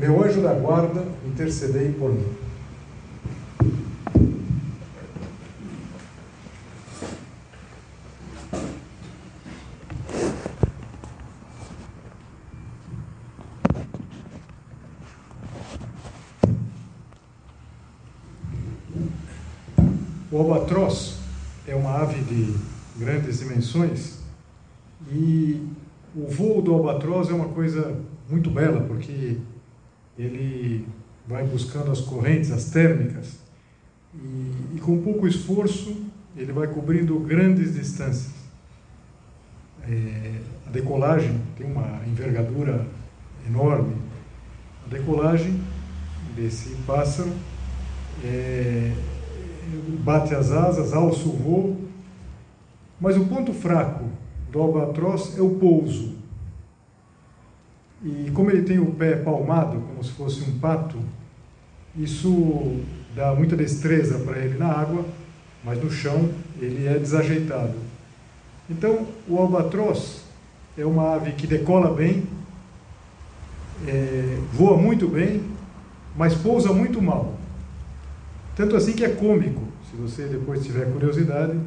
meu anjo da guarda, intercedei por mim. O albatroz é uma ave de grandes dimensões e o voo do albatroz é uma coisa muito bela porque ele vai buscando as correntes, as térmicas, e, e com pouco esforço ele vai cobrindo grandes distâncias. É, a decolagem tem uma envergadura enorme. A decolagem desse pássaro é, bate as asas, alça o voo, mas o ponto fraco do albatroz é o pouso. E como ele tem o pé palmado, como se fosse um pato, isso dá muita destreza para ele na água, mas no chão ele é desajeitado. Então, o albatroz é uma ave que decola bem, é, voa muito bem, mas pousa muito mal. Tanto assim que é cômico, se você depois tiver curiosidade,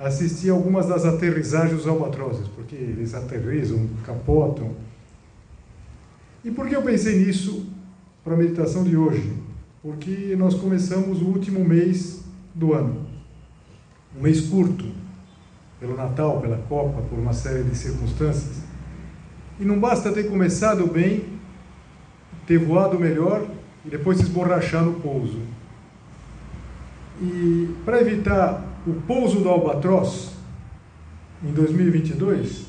assistir algumas das aterrissagens dos albatrozes, porque eles aterrizam, capotam e por que eu pensei nisso para a meditação de hoje? Porque nós começamos o último mês do ano. Um mês curto, pelo Natal, pela Copa, por uma série de circunstâncias. E não basta ter começado bem, ter voado melhor e depois se esborrachar no pouso. E para evitar o pouso do albatroz em 2022,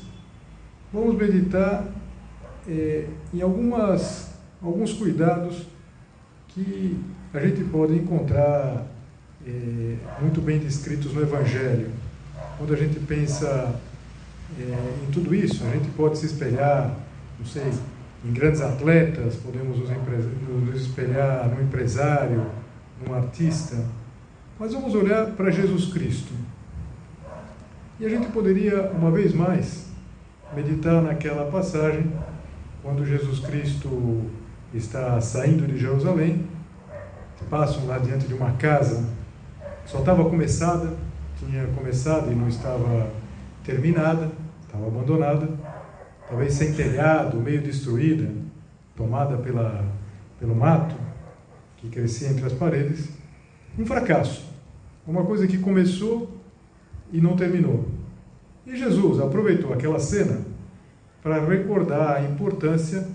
vamos meditar é, em algumas, alguns cuidados que a gente pode encontrar é, muito bem descritos no Evangelho. Quando a gente pensa é, em tudo isso, a gente pode se espelhar, não sei, em grandes atletas, podemos nos, nos espelhar no empresário, num artista, mas vamos olhar para Jesus Cristo. E a gente poderia, uma vez mais, meditar naquela passagem quando Jesus Cristo está saindo de Jerusalém, passam lá diante de uma casa que só estava começada, tinha começado e não estava terminada, estava abandonada, talvez sem telhado, meio destruída, tomada pela, pelo mato que crescia entre as paredes. Um fracasso, uma coisa que começou e não terminou. E Jesus aproveitou aquela cena para recordar a importância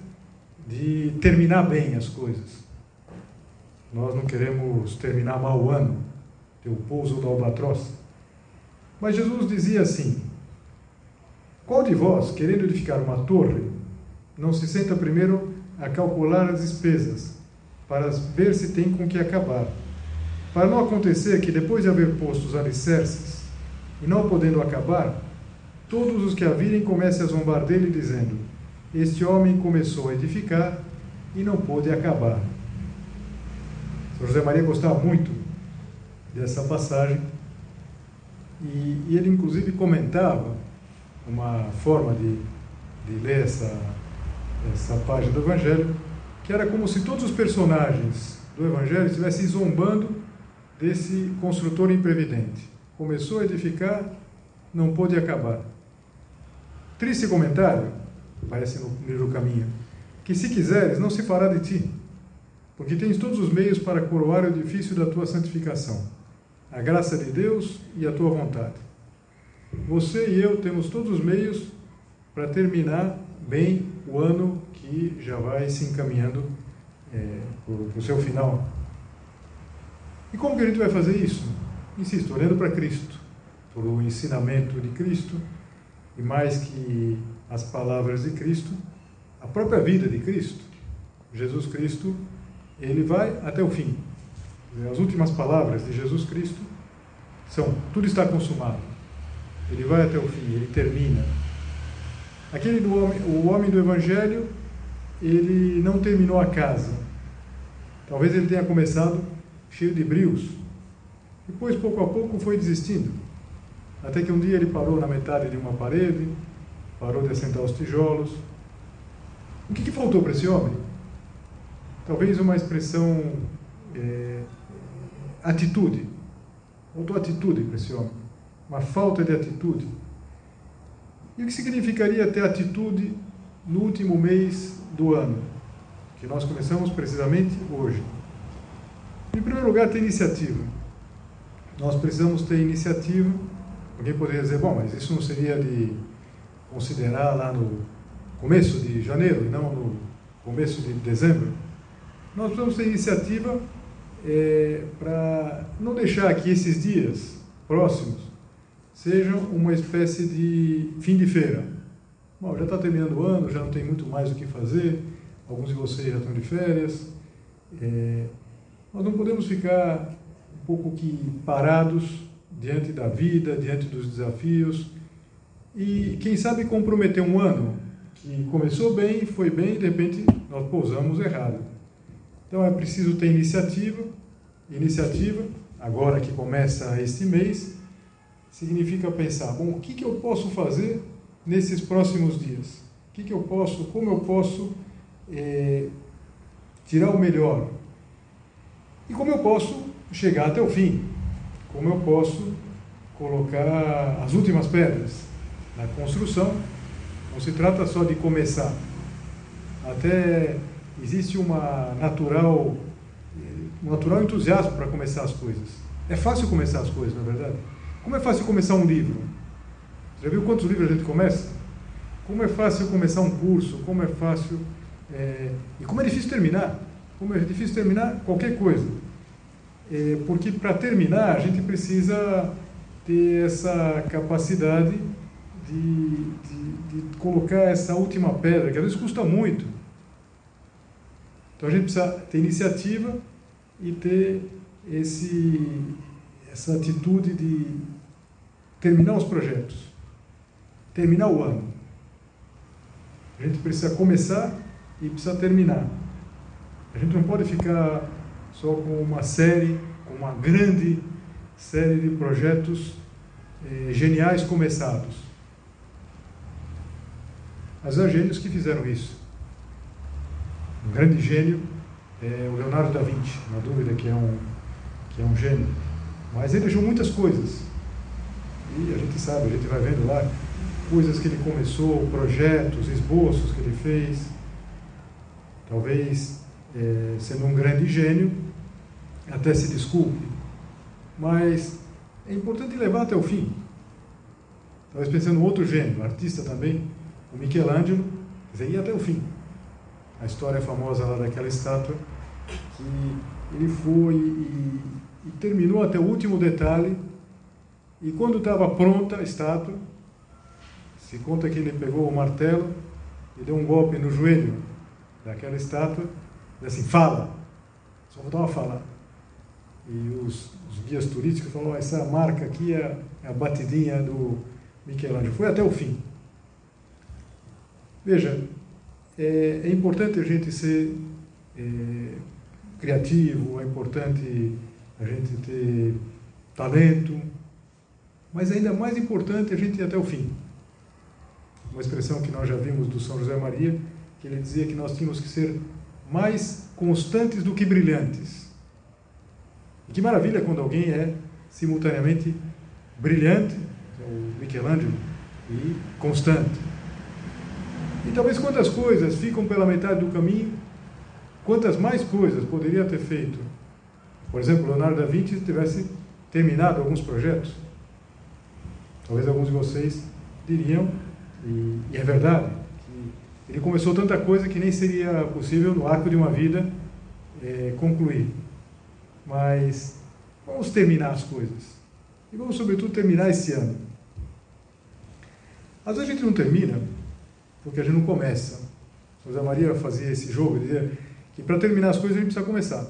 de terminar bem as coisas. Nós não queremos terminar mal o ano, ter o pouso do albatroz. Mas Jesus dizia assim: Qual de vós, querendo edificar uma torre, não se senta primeiro a calcular as despesas, para ver se tem com que acabar? Para não acontecer que, depois de haver posto os alicerces, e não podendo acabar, todos os que a virem comecem a zombar dele, dizendo: Este homem começou a edificar e não pôde acabar. São José Maria gostava muito dessa passagem e, e ele, inclusive, comentava uma forma de, de ler essa, essa página do Evangelho, que era como se todos os personagens do Evangelho estivessem zombando desse construtor imprevidente. Começou a edificar, não pôde acabar. Triste comentário, parece no primeiro caminho, que se quiseres, não se fará de ti, porque tens todos os meios para coroar o edifício da tua santificação, a graça de Deus e a tua vontade. Você e eu temos todos os meios para terminar bem o ano que já vai se encaminhando é, para o seu final. E como que a gente vai fazer isso? Insisto, olhando para Cristo, por o ensinamento de Cristo, e mais que as palavras de Cristo, a própria vida de Cristo. Jesus Cristo ele vai até o fim. As últimas palavras de Jesus Cristo são: tudo está consumado. Ele vai até o fim, ele termina. Aquele do homem, o homem do Evangelho, ele não terminou a casa. Talvez ele tenha começado cheio de brios. Depois, pouco a pouco, foi desistindo. Até que um dia ele parou na metade de uma parede, parou de assentar os tijolos. O que, que faltou para esse homem? Talvez uma expressão é, atitude. Faltou atitude para esse homem. Uma falta de atitude. E o que significaria ter atitude no último mês do ano? Que nós começamos precisamente hoje. Em primeiro lugar, ter iniciativa. Nós precisamos ter iniciativa. Alguém poderia dizer, bom, mas isso não seria de considerar lá no começo de janeiro e não no começo de dezembro? Nós precisamos ter iniciativa é, para não deixar que esses dias próximos sejam uma espécie de fim de feira. Bom, já está terminando o ano, já não tem muito mais o que fazer, alguns de vocês já estão de férias. É, nós não podemos ficar um pouco que parados diante da vida, diante dos desafios e, quem sabe, comprometer um ano que começou bem, foi bem e de repente nós pousamos errado. Então é preciso ter iniciativa. Iniciativa, agora que começa este mês, significa pensar: bom, o que, que eu posso fazer nesses próximos dias? O que, que eu posso, como eu posso é, tirar o melhor? E como eu posso chegar até o fim? Como eu posso colocar as últimas pedras na construção? Não se trata só de começar. Até existe uma natural, um natural entusiasmo para começar as coisas. É fácil começar as coisas, na é verdade. Como é fácil começar um livro? Já viu quantos livros a gente começa? Como é fácil começar um curso? Como é fácil. É... E como é difícil terminar? Como é difícil terminar qualquer coisa. É... Porque para terminar a gente precisa ter essa capacidade de, de, de colocar essa última pedra, que às vezes custa muito. Então a gente precisa ter iniciativa e ter esse, essa atitude de terminar os projetos, terminar o ano. A gente precisa começar e precisa terminar. A gente não pode ficar só com uma série, com uma grande série de projetos eh, geniais começados. Mas há gênios que fizeram isso um grande gênio, é o Leonardo da Vinci, na dúvida que é um, que é um gênio. Mas ele deixou muitas coisas. E a gente sabe, a gente vai vendo lá coisas que ele começou, projetos, esboços que ele fez. Talvez, é, sendo um grande gênio, até se desculpe. Mas é importante levar até o fim. Talvez pensando em outro gênio, artista também, o Michelangelo, dizer, ir até o fim a história famosa lá daquela estátua, que ele foi e, e terminou até o último detalhe, e quando estava pronta a estátua, se conta que ele pegou o martelo e deu um golpe no joelho daquela estátua, e assim, fala, só faltava falar. E os, os guias turísticos falaram, essa marca aqui é, é a batidinha do Michelangelo. Foi até o fim. Veja, é, é importante a gente ser é, criativo, é importante a gente ter talento, mas ainda mais importante a gente ir até o fim. Uma expressão que nós já vimos do São José Maria, que ele dizia que nós tínhamos que ser mais constantes do que brilhantes. Que maravilha quando alguém é simultaneamente brilhante, o Michelangelo, e constante. E talvez quantas coisas ficam pela metade do caminho, quantas mais coisas poderia ter feito. Por exemplo, Leonardo da Vinci tivesse terminado alguns projetos. Talvez alguns de vocês diriam, e, e é verdade, que ele começou tanta coisa que nem seria possível no arco de uma vida é, concluir. Mas vamos terminar as coisas. E vamos, sobretudo, terminar esse ano. Às vezes a gente não termina porque a gente não começa. José Maria fazia esse jogo, dizia que para terminar as coisas a gente precisa começar.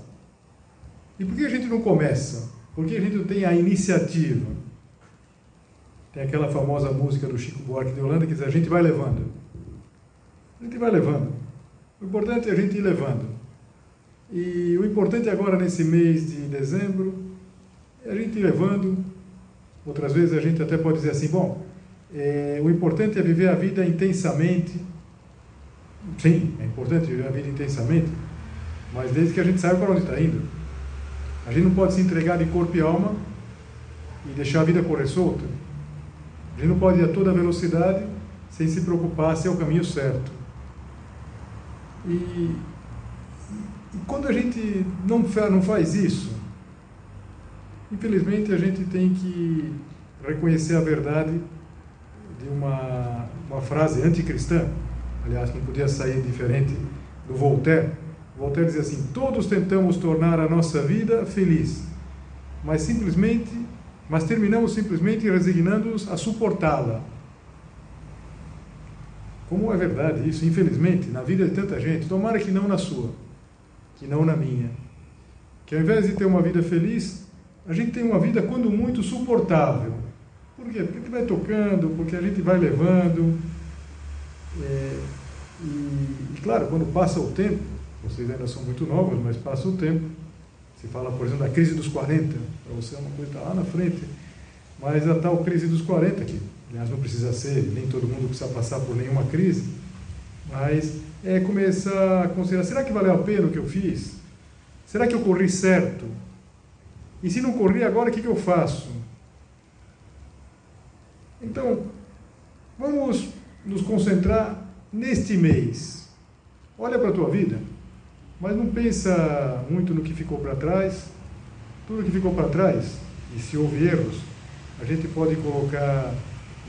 E por que a gente não começa? Por que a gente não tem a iniciativa? Tem aquela famosa música do Chico Buarque de Holanda que diz: a gente vai levando. A gente vai levando. O importante é a gente ir levando. E o importante agora nesse mês de dezembro é a gente levando. Outras vezes a gente até pode dizer assim: bom, é, o importante é viver a vida intensamente. Sim, é importante viver a vida intensamente, mas desde que a gente saiba para onde está indo. A gente não pode se entregar de corpo e alma e deixar a vida correr solta. A gente não pode ir a toda velocidade sem se preocupar se é o caminho certo. E, e quando a gente não, faz isso, infelizmente a gente tem que reconhecer a verdade de uma, uma frase anticristã, aliás, não podia sair diferente do Voltaire. Voltaire dizia assim: Todos tentamos tornar a nossa vida feliz, mas simplesmente, mas terminamos simplesmente resignando-nos a suportá-la. Como é verdade isso, infelizmente, na vida de tanta gente, tomara que não na sua, que não na minha. Que ao invés de ter uma vida feliz, a gente tem uma vida, quando muito, suportável. Por quê? Porque a gente vai tocando, porque a gente vai levando. É, e, e, claro, quando passa o tempo, vocês ainda são muito novos, mas passa o tempo. Se fala, por exemplo, da crise dos 40, para você é uma coisa que está lá na frente. Mas a tal crise dos 40, que aliás não precisa ser, nem todo mundo precisa passar por nenhuma crise, mas é começar a considerar: será que valeu a pena o que eu fiz? Será que eu corri certo? E se não corri agora, o que, que eu faço? Então, vamos nos concentrar neste mês. Olha para a tua vida, mas não pensa muito no que ficou para trás. Tudo que ficou para trás, e se houve erros, a gente pode colocar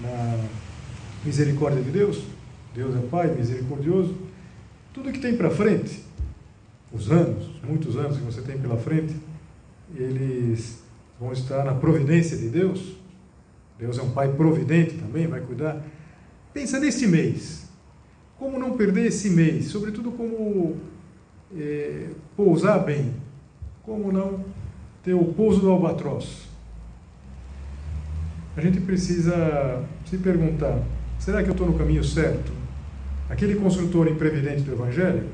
na misericórdia de Deus. Deus é Pai misericordioso. Tudo que tem para frente, os anos, muitos anos que você tem pela frente, eles vão estar na providência de Deus Deus é um pai providente também, vai cuidar. Pensa neste mês. Como não perder esse mês? Sobretudo como é, pousar bem. Como não ter o pouso do albatroz. A gente precisa se perguntar: será que eu estou no caminho certo? Aquele construtor imprevidente do Evangelho,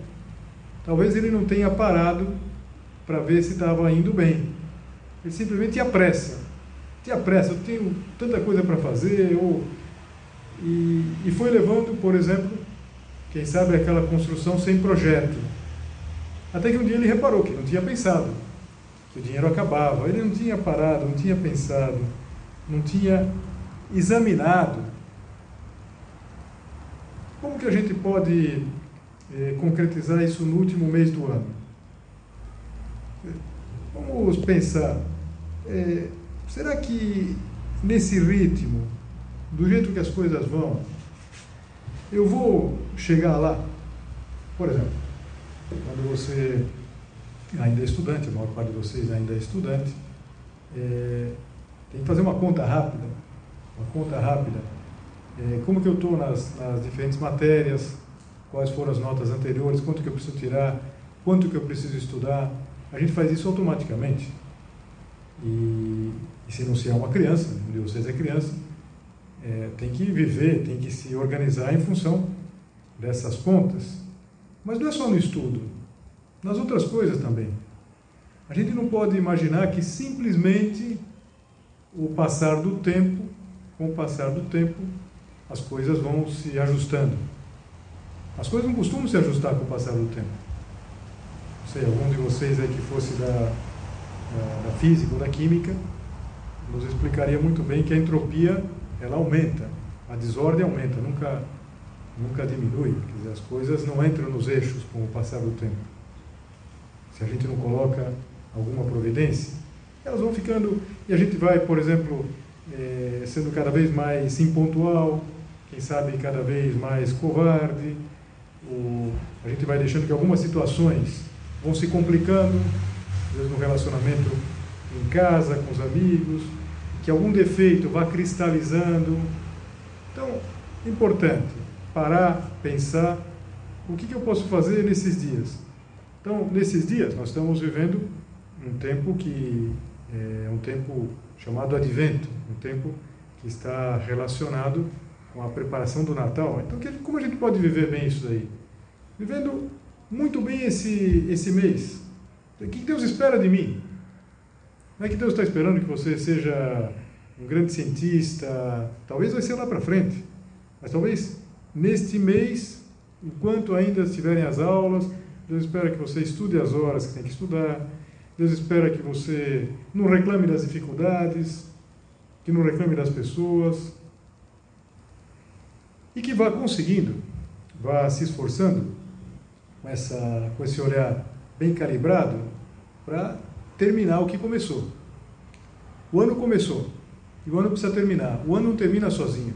talvez ele não tenha parado para ver se estava indo bem. Ele simplesmente tinha pressa tinha pressa, eu tenho tanta coisa para fazer, e, e foi levando, por exemplo, quem sabe aquela construção sem projeto. Até que um dia ele reparou que não tinha pensado, que o dinheiro acabava. Ele não tinha parado, não tinha pensado, não tinha examinado. Como que a gente pode eh, concretizar isso no último mês do ano? Vamos pensar. Eh, Será que nesse ritmo, do jeito que as coisas vão, eu vou chegar lá? Por exemplo, quando você ainda é estudante, a maior parte de vocês ainda é estudante, é, tem que fazer uma conta rápida, uma conta rápida. É, como que eu estou nas, nas diferentes matérias, quais foram as notas anteriores, quanto que eu preciso tirar, quanto que eu preciso estudar. A gente faz isso automaticamente. E e se não se é uma criança, um de vocês é criança, é, tem que viver, tem que se organizar em função dessas contas. Mas não é só no estudo, nas outras coisas também. A gente não pode imaginar que simplesmente o passar do tempo, com o passar do tempo, as coisas vão se ajustando. As coisas não costumam se ajustar com o passar do tempo. Não sei, algum de vocês aí que fosse da, da, da física ou da química, nos explicaria muito bem que a entropia ela aumenta, a desordem aumenta, nunca, nunca diminui. Quer dizer, as coisas não entram nos eixos com o passar do tempo. Se a gente não coloca alguma providência, elas vão ficando. E a gente vai, por exemplo, é, sendo cada vez mais impontual, quem sabe cada vez mais covarde. O, a gente vai deixando que algumas situações vão se complicando, às vezes no relacionamento em casa, com os amigos, que algum defeito vá cristalizando. Então, importante parar, pensar o que, que eu posso fazer nesses dias. Então, nesses dias, nós estamos vivendo um tempo que é um tempo chamado Advento, um tempo que está relacionado com a preparação do Natal. Então, como a gente pode viver bem isso daí? Vivendo muito bem esse, esse mês. O que Deus espera de mim? Não é que Deus está esperando que você seja um grande cientista, talvez vai ser lá para frente, mas talvez neste mês, enquanto ainda estiverem as aulas, Deus espera que você estude as horas que tem que estudar, Deus espera que você não reclame das dificuldades, que não reclame das pessoas, e que vá conseguindo, vá se esforçando com, essa, com esse olhar bem calibrado para terminar o que começou. O ano começou e o ano precisa terminar. O ano não termina sozinho.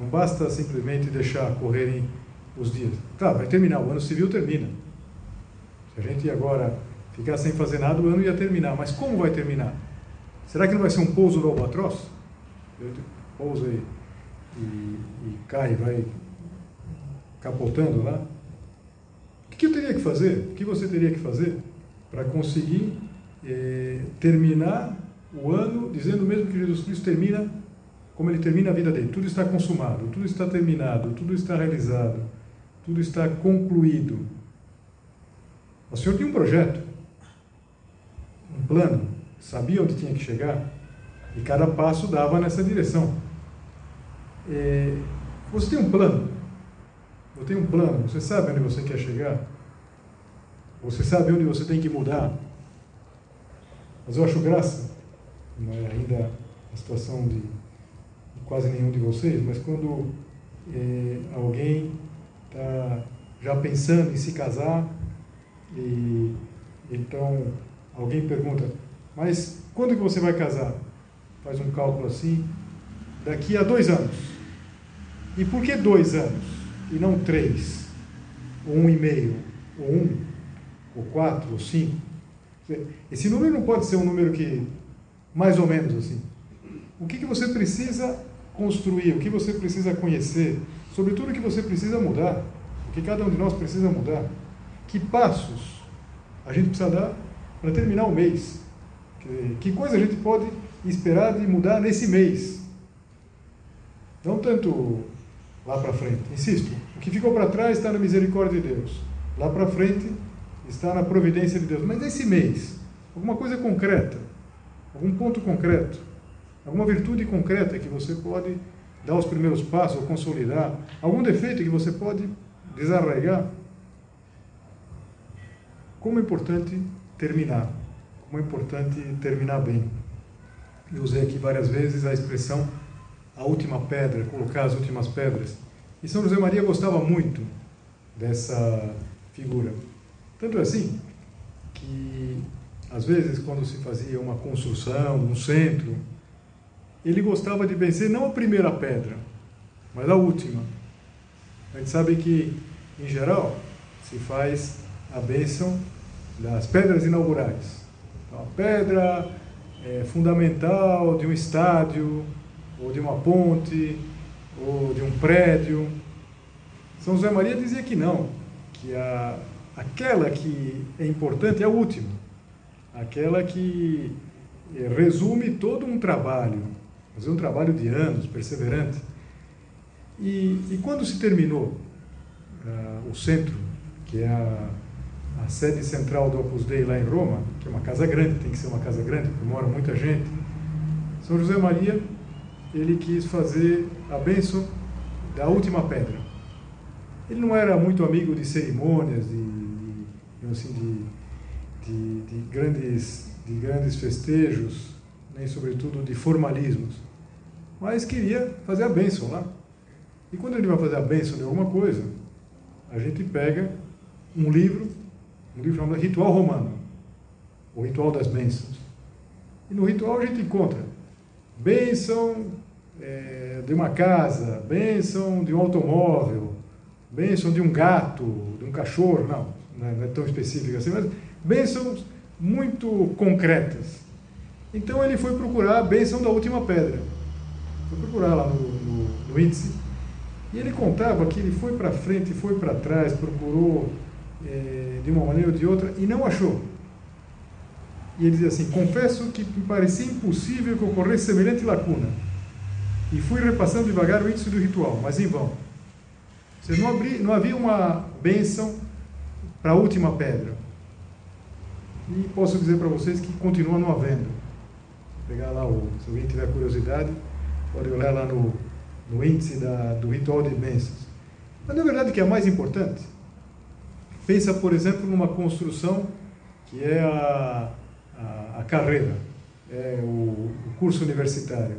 Não basta simplesmente deixar correrem os dias. Tá, vai terminar, o ano civil termina. Se a gente agora ficar sem fazer nada, o ano ia terminar. Mas como vai terminar? Será que não vai ser um pouso do albatroz? Pousa e, e, e cai, vai capotando lá? O que eu teria que fazer? O que você teria que fazer para conseguir eh, terminar o ano dizendo mesmo que Jesus Cristo termina como ele termina a vida dele? Tudo está consumado, tudo está terminado, tudo está realizado, tudo está concluído. O Senhor tinha um projeto, um plano, sabia onde tinha que chegar e cada passo dava nessa direção. É, você tem um plano, eu tenho um plano, você sabe onde você quer chegar, você sabe onde você tem que mudar. Mas eu acho graça, não é ainda a situação de quase nenhum de vocês, mas quando é, alguém está já pensando em se casar e então alguém pergunta, mas quando que você vai casar? Faz um cálculo assim, daqui a dois anos. E por que dois anos? E não três? Ou um e meio? Ou um? Ou quatro? Ou cinco? Esse número não pode ser um número que, mais ou menos assim. O que, que você precisa construir? O que você precisa conhecer? Sobretudo o que você precisa mudar? O que cada um de nós precisa mudar? Que passos a gente precisa dar para terminar o mês? Que, coisa a gente pode esperar de mudar nesse mês? Não tanto lá para frente. Insisto, o que ficou para trás está na misericórdia de Deus. Lá para frente está na providência de Deus. Mas nesse mês, alguma coisa concreta, algum ponto concreto, alguma virtude concreta que você pode dar os primeiros passos ou consolidar, algum defeito que você pode desarraigar. Como é importante terminar, como é importante terminar bem. Eu usei aqui várias vezes a expressão a última pedra, colocar as últimas pedras. E São José Maria gostava muito dessa figura. Tanto é assim que, às vezes, quando se fazia uma construção, um centro, ele gostava de vencer não a primeira pedra, mas a última. A gente sabe que, em geral, se faz a bênção das pedras inaugurais. Então, a pedra é fundamental de um estádio, ou de uma ponte, ou de um prédio. São José Maria dizia que não, que a, aquela que é importante é a última, aquela que eh, resume todo um trabalho, fazer um trabalho de anos, perseverante. E, e quando se terminou uh, o centro, que é a, a, sede central do Opus Dei lá em Roma, que é uma casa grande, tem que ser uma casa grande, porque mora muita gente, São José Maria ele quis fazer a bênção da última pedra. Ele não era muito amigo de cerimônias, de, de assim, de, de, de, grandes, de grandes festejos, nem sobretudo de formalismos, mas queria fazer a bênção lá. E quando ele vai fazer a bênção de alguma coisa, a gente pega um livro, um livro chamado Ritual Romano, o Ritual das Bênçãos. E no ritual a gente encontra bênção é, de uma casa, bênção de um automóvel, bênção de um gato, de um cachorro, não, não é tão específico assim, mas bênçãos muito concretas. Então ele foi procurar a bênção da última pedra. Foi procurar lá no, no, no índice. E ele contava que ele foi para frente, foi para trás, procurou é, de uma maneira ou de outra e não achou. E ele diz assim: Confesso que me parecia impossível que ocorresse semelhante lacuna. E fui repassando devagar o índice do ritual, mas em vão. Você não, abri, não havia uma bênção para a última pedra. E posso dizer para vocês que continua não havendo. Vou pegar lá, o, se alguém tiver curiosidade, pode olhar lá no, no índice da, do ritual de bênçãos. Mas na verdade o que é mais importante, pensa, por exemplo, numa construção que é a, a, a carreira, é o, o curso universitário.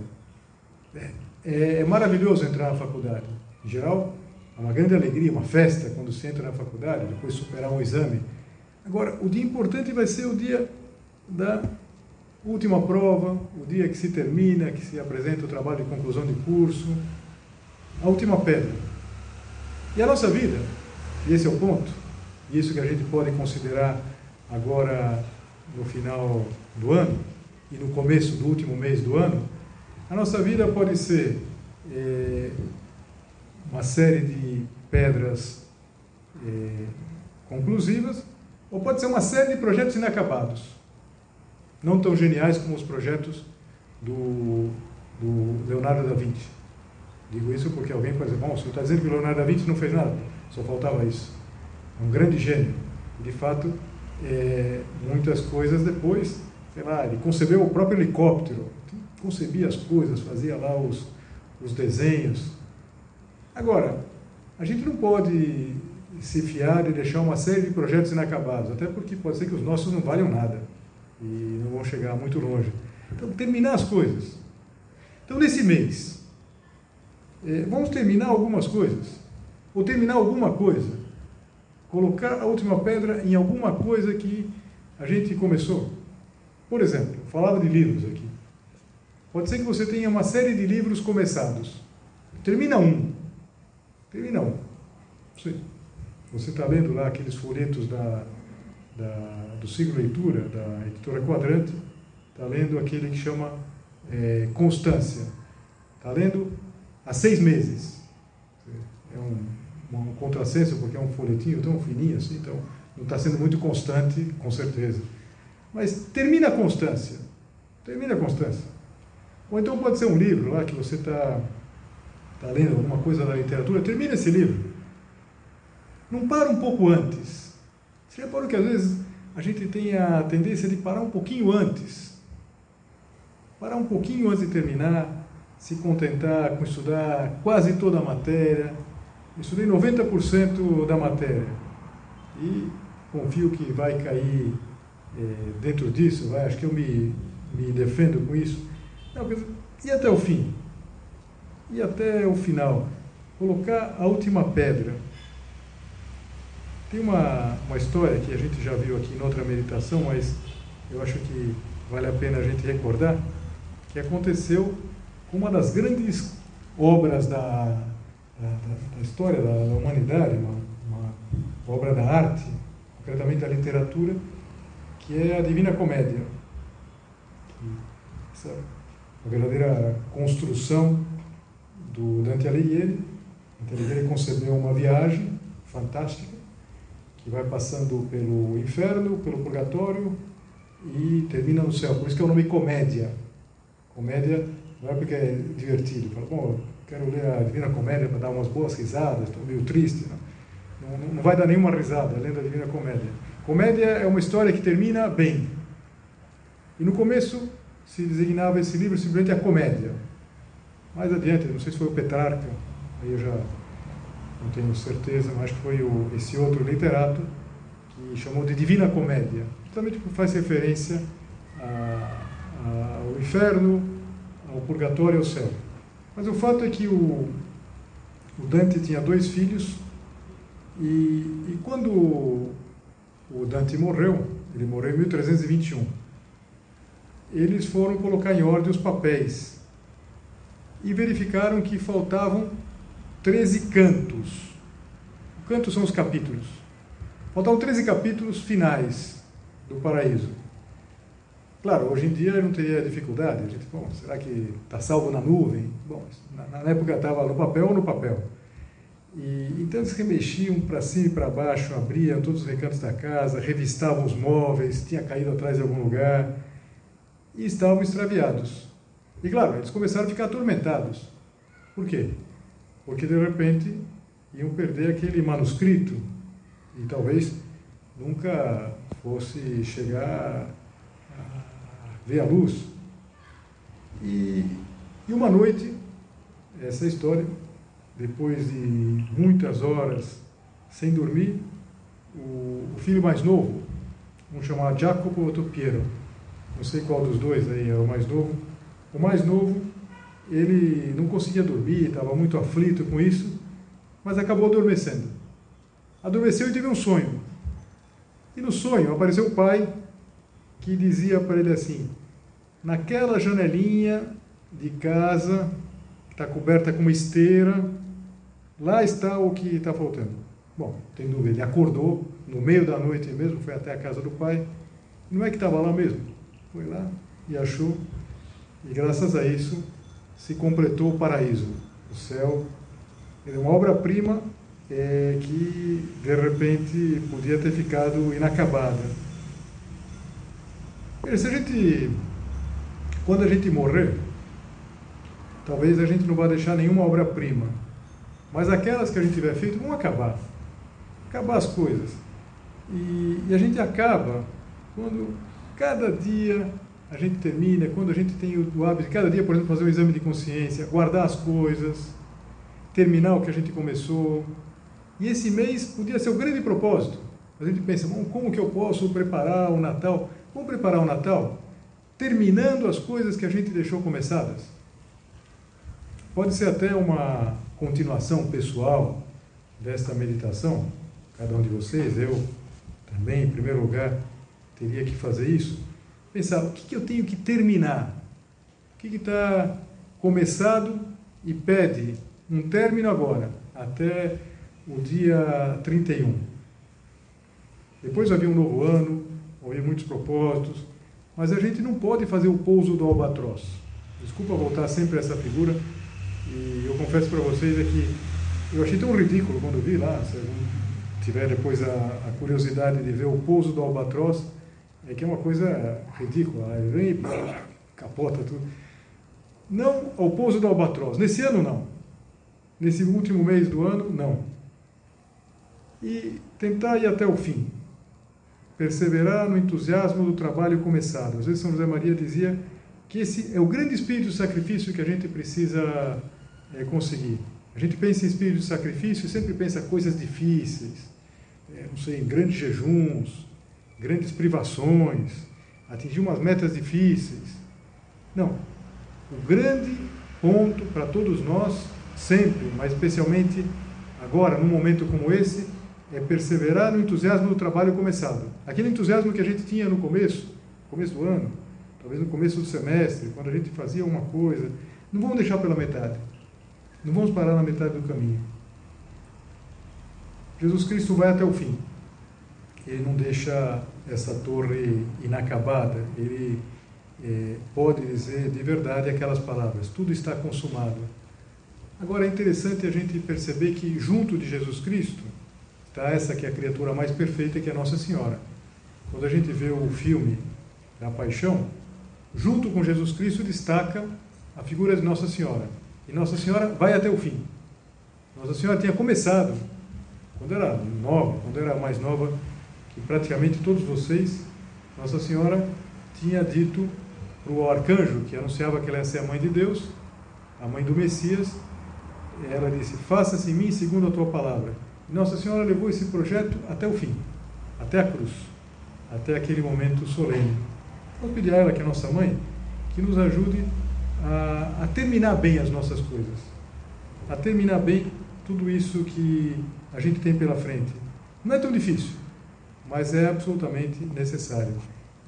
É, é, maravilhoso entrar na faculdade. Em geral, é uma grande alegria, uma festa quando se entra na faculdade, depois superar um exame. Agora, o dia importante vai ser o dia da última prova, o dia que se termina, que se apresenta o trabalho de conclusão de curso, a última pedra. E a nossa vida, e esse é o ponto, e isso que a gente pode considerar agora no final do ano e no começo do último mês do ano, a nossa vida pode ser é, uma série de pedras é, conclusivas, ou pode ser uma série de projetos inacabados, não tão geniais como os projetos do, do Leonardo da Vinci. Digo isso porque alguém pode dizer, bom, você está dizendo que o Leonardo da Vinci não fez nada, só faltava isso. É um grande gênio. De fato, é, muitas coisas depois, sei lá, ele concebeu o próprio helicóptero, concebia as coisas, fazia lá os, os desenhos. Agora, a gente não pode se fiar e deixar uma série de projetos inacabados, até porque pode ser que os nossos não valham nada e não vão chegar muito longe. Então, terminar as coisas. Então, nesse mês, é, vamos terminar algumas coisas, ou terminar alguma coisa, colocar a última pedra em alguma coisa que a gente começou. Por exemplo, falava de livros. Pode ser que você tenha uma série de livros começados. Termina um. Termina um. Você está lendo lá aqueles folhetos da, da, do ciclo leitura da editora Quadrante, está lendo aquele que chama é, Constância. Está lendo há seis meses. É um, um contrassenso, porque é um folhetinho tão fininho assim, então não está sendo muito constante, com certeza. Mas termina a constância. Termina a constância. Ou então pode ser um livro lá que você está tá lendo alguma coisa da literatura, termina esse livro. Não para um pouco antes. Você reparou que às vezes a gente tem a tendência de parar um pouquinho antes. Parar um pouquinho antes de terminar, se contentar com estudar quase toda a matéria. Estudei 90% da matéria e confio que vai cair é, dentro disso, vai, acho que eu me, me defendo com isso. E até o fim? E até o final? Colocar a última pedra. Tem uma, uma história que a gente já viu aqui em outra meditação, mas eu acho que vale a pena a gente recordar, que aconteceu com uma das grandes obras da, da, da história da, da humanidade, uma, uma, obra da arte, concretamente da literatura, que é a Divina Comédia. Essa, a verdadeira construção do Dante Alighieri. Dante Alighieri concebeu uma viagem fantástica que vai passando pelo inferno, pelo purgatório e termina no céu. Por isso que é o nome comédia. Comédia não é porque é divertido. Fala, bom, quero ler a Divina Comédia para dar umas boas risadas, estou meio triste. Não, não, não vai dar nenhuma risada lendo a Divina Comédia. Comédia é uma história que termina bem. E no começo se designava esse livro simplesmente a comédia. Mais adiante, não sei se foi o Petrarca, aí eu já não tenho certeza, mas foi o, esse outro literato que chamou de Divina Comédia. Justamente porque faz referência a, a, ao inferno, ao purgatório e ao céu. Mas o fato é que o, o Dante tinha dois filhos e, e quando o Dante morreu, ele morreu em 1321, eles foram colocar em ordem os papéis e verificaram que faltavam 13 cantos. Cantos são os capítulos. Faltavam 13 capítulos finais do paraíso. Claro, hoje em dia não teria dificuldade. A gente, bom, será que está salvo na nuvem? Bom, na, na época estava no papel ou no papel. E, então eles remexiam para cima e para baixo, abriam todos os recantos da casa, revistavam os móveis, tinha caído atrás de algum lugar e estavam extraviados. E claro, eles começaram a ficar atormentados. Por quê? Porque de repente iam perder aquele manuscrito e talvez nunca fosse chegar a ver a luz. E, e uma noite, essa história depois de muitas horas sem dormir, o, o filho mais novo, um chamado Jacopo, outro Piero, não sei qual dos dois aí é o mais novo, o mais novo, ele não conseguia dormir, estava muito aflito com isso, mas acabou adormecendo. Adormeceu e teve um sonho. E no sonho apareceu o pai que dizia para ele assim: naquela janelinha de casa, que está coberta com uma esteira, Lá está o que está faltando. Bom, tem dúvida, ele acordou no meio da noite mesmo, foi até a casa do pai. Não é que estava lá mesmo. Foi lá e achou. E graças a isso se completou o paraíso, o céu. É uma obra-prima é, que de repente podia ter ficado inacabada. Se a gente, quando a gente morrer, talvez a gente não vá deixar nenhuma obra-prima mas aquelas que a gente tiver feito vão acabar. Acabar as coisas. E, e a gente acaba quando cada dia a gente termina, quando a gente tem o, hábito de cada dia, por exemplo, fazer um exame de consciência, guardar as coisas, terminar o que a gente começou. E esse mês podia ser o grande propósito. A gente pensa, bom, como que eu posso preparar o Natal? Como preparar o Natal? Terminando as coisas que a gente deixou começadas. Pode ser até uma continuação pessoal desta meditação, cada um de vocês, eu também, em primeiro lugar, teria que fazer isso. Pensar, o que, que eu tenho que terminar? O que está começado e pede um término agora, até o dia 31. Depois havia um novo ano, havia muitos propósitos, mas a gente não pode fazer o pouso do albatroz. Desculpa voltar sempre a essa figura, e eu confesso para vocês é que eu achei tão ridículo quando vi lá, se tiver depois a, a, curiosidade de ver o pouso do albatroz, é que é uma coisa ridícula. Ele vem e capota tudo. Não ao pouso do albatroz. Nesse ano, não. Nesse último mês do ano, não. E tentar ir até o fim. Perseverar no entusiasmo do trabalho começado. Às vezes São José Maria dizia que esse é o grande espírito de sacrifício que a gente precisa é, conseguir. A gente pensa em espírito de sacrifício e sempre pensa coisas difíceis, é, não sei, em grandes jejuns, grandes privações, atingir umas metas difíceis. Não. O grande ponto para todos nós, sempre, mas especialmente agora, num momento como esse, é perseverar no entusiasmo do trabalho começado. Aquele entusiasmo que a gente tinha no começo, começo do ano, talvez no começo do semestre, quando a gente fazia uma coisa, não vamos deixar pela metade. Não vamos parar na metade do caminho. Jesus Cristo vai até o fim. Ele não deixa essa torre inacabada. Ele é, pode dizer de verdade aquelas palavras: tudo está consumado. Agora é interessante a gente perceber que junto de Jesus Cristo está essa que é a criatura mais perfeita, que é Nossa Senhora. Quando a gente vê o filme da Paixão, junto com Jesus Cristo destaca a figura de Nossa Senhora. E Nossa Senhora vai até o fim. Nossa Senhora tinha começado, quando era nova, quando era mais nova, que praticamente todos vocês, Nossa Senhora tinha dito para o arcanjo que anunciava que ela ia ser a mãe de Deus, a mãe do Messias, ela disse: Faça-se em mim segundo a tua palavra. E Nossa Senhora levou esse projeto até o fim, até a cruz, até aquele momento solene. Vamos pedir a ela, que é nossa mãe, que nos ajude a, a terminar bem as nossas coisas, a terminar bem tudo isso que a gente tem pela frente. Não é tão difícil, mas é absolutamente necessário.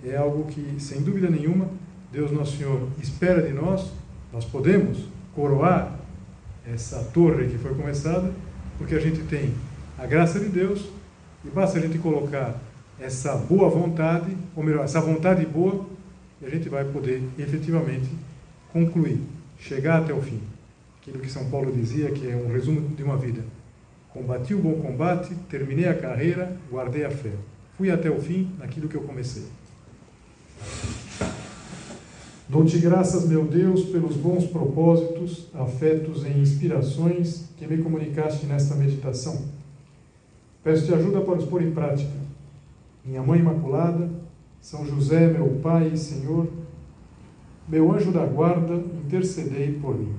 É algo que, sem dúvida nenhuma, Deus Nosso Senhor espera de nós. Nós podemos coroar essa torre que foi começada, porque a gente tem a graça de Deus e basta a gente colocar essa boa vontade, ou melhor, essa vontade boa, e a gente vai poder efetivamente concluir, chegar até o fim. Aquilo que São Paulo dizia, que é um resumo de uma vida. Combati o bom combate, terminei a carreira, guardei a fé. Fui até o fim naquilo que eu comecei. Dou-te graças, meu Deus, pelos bons propósitos, afetos e inspirações que me comunicaste nesta meditação. Peço-te ajuda para os pôr em prática. Minha Mãe Imaculada, São José, meu Pai e Senhor, meu anjo da guarda, intercedei por mim.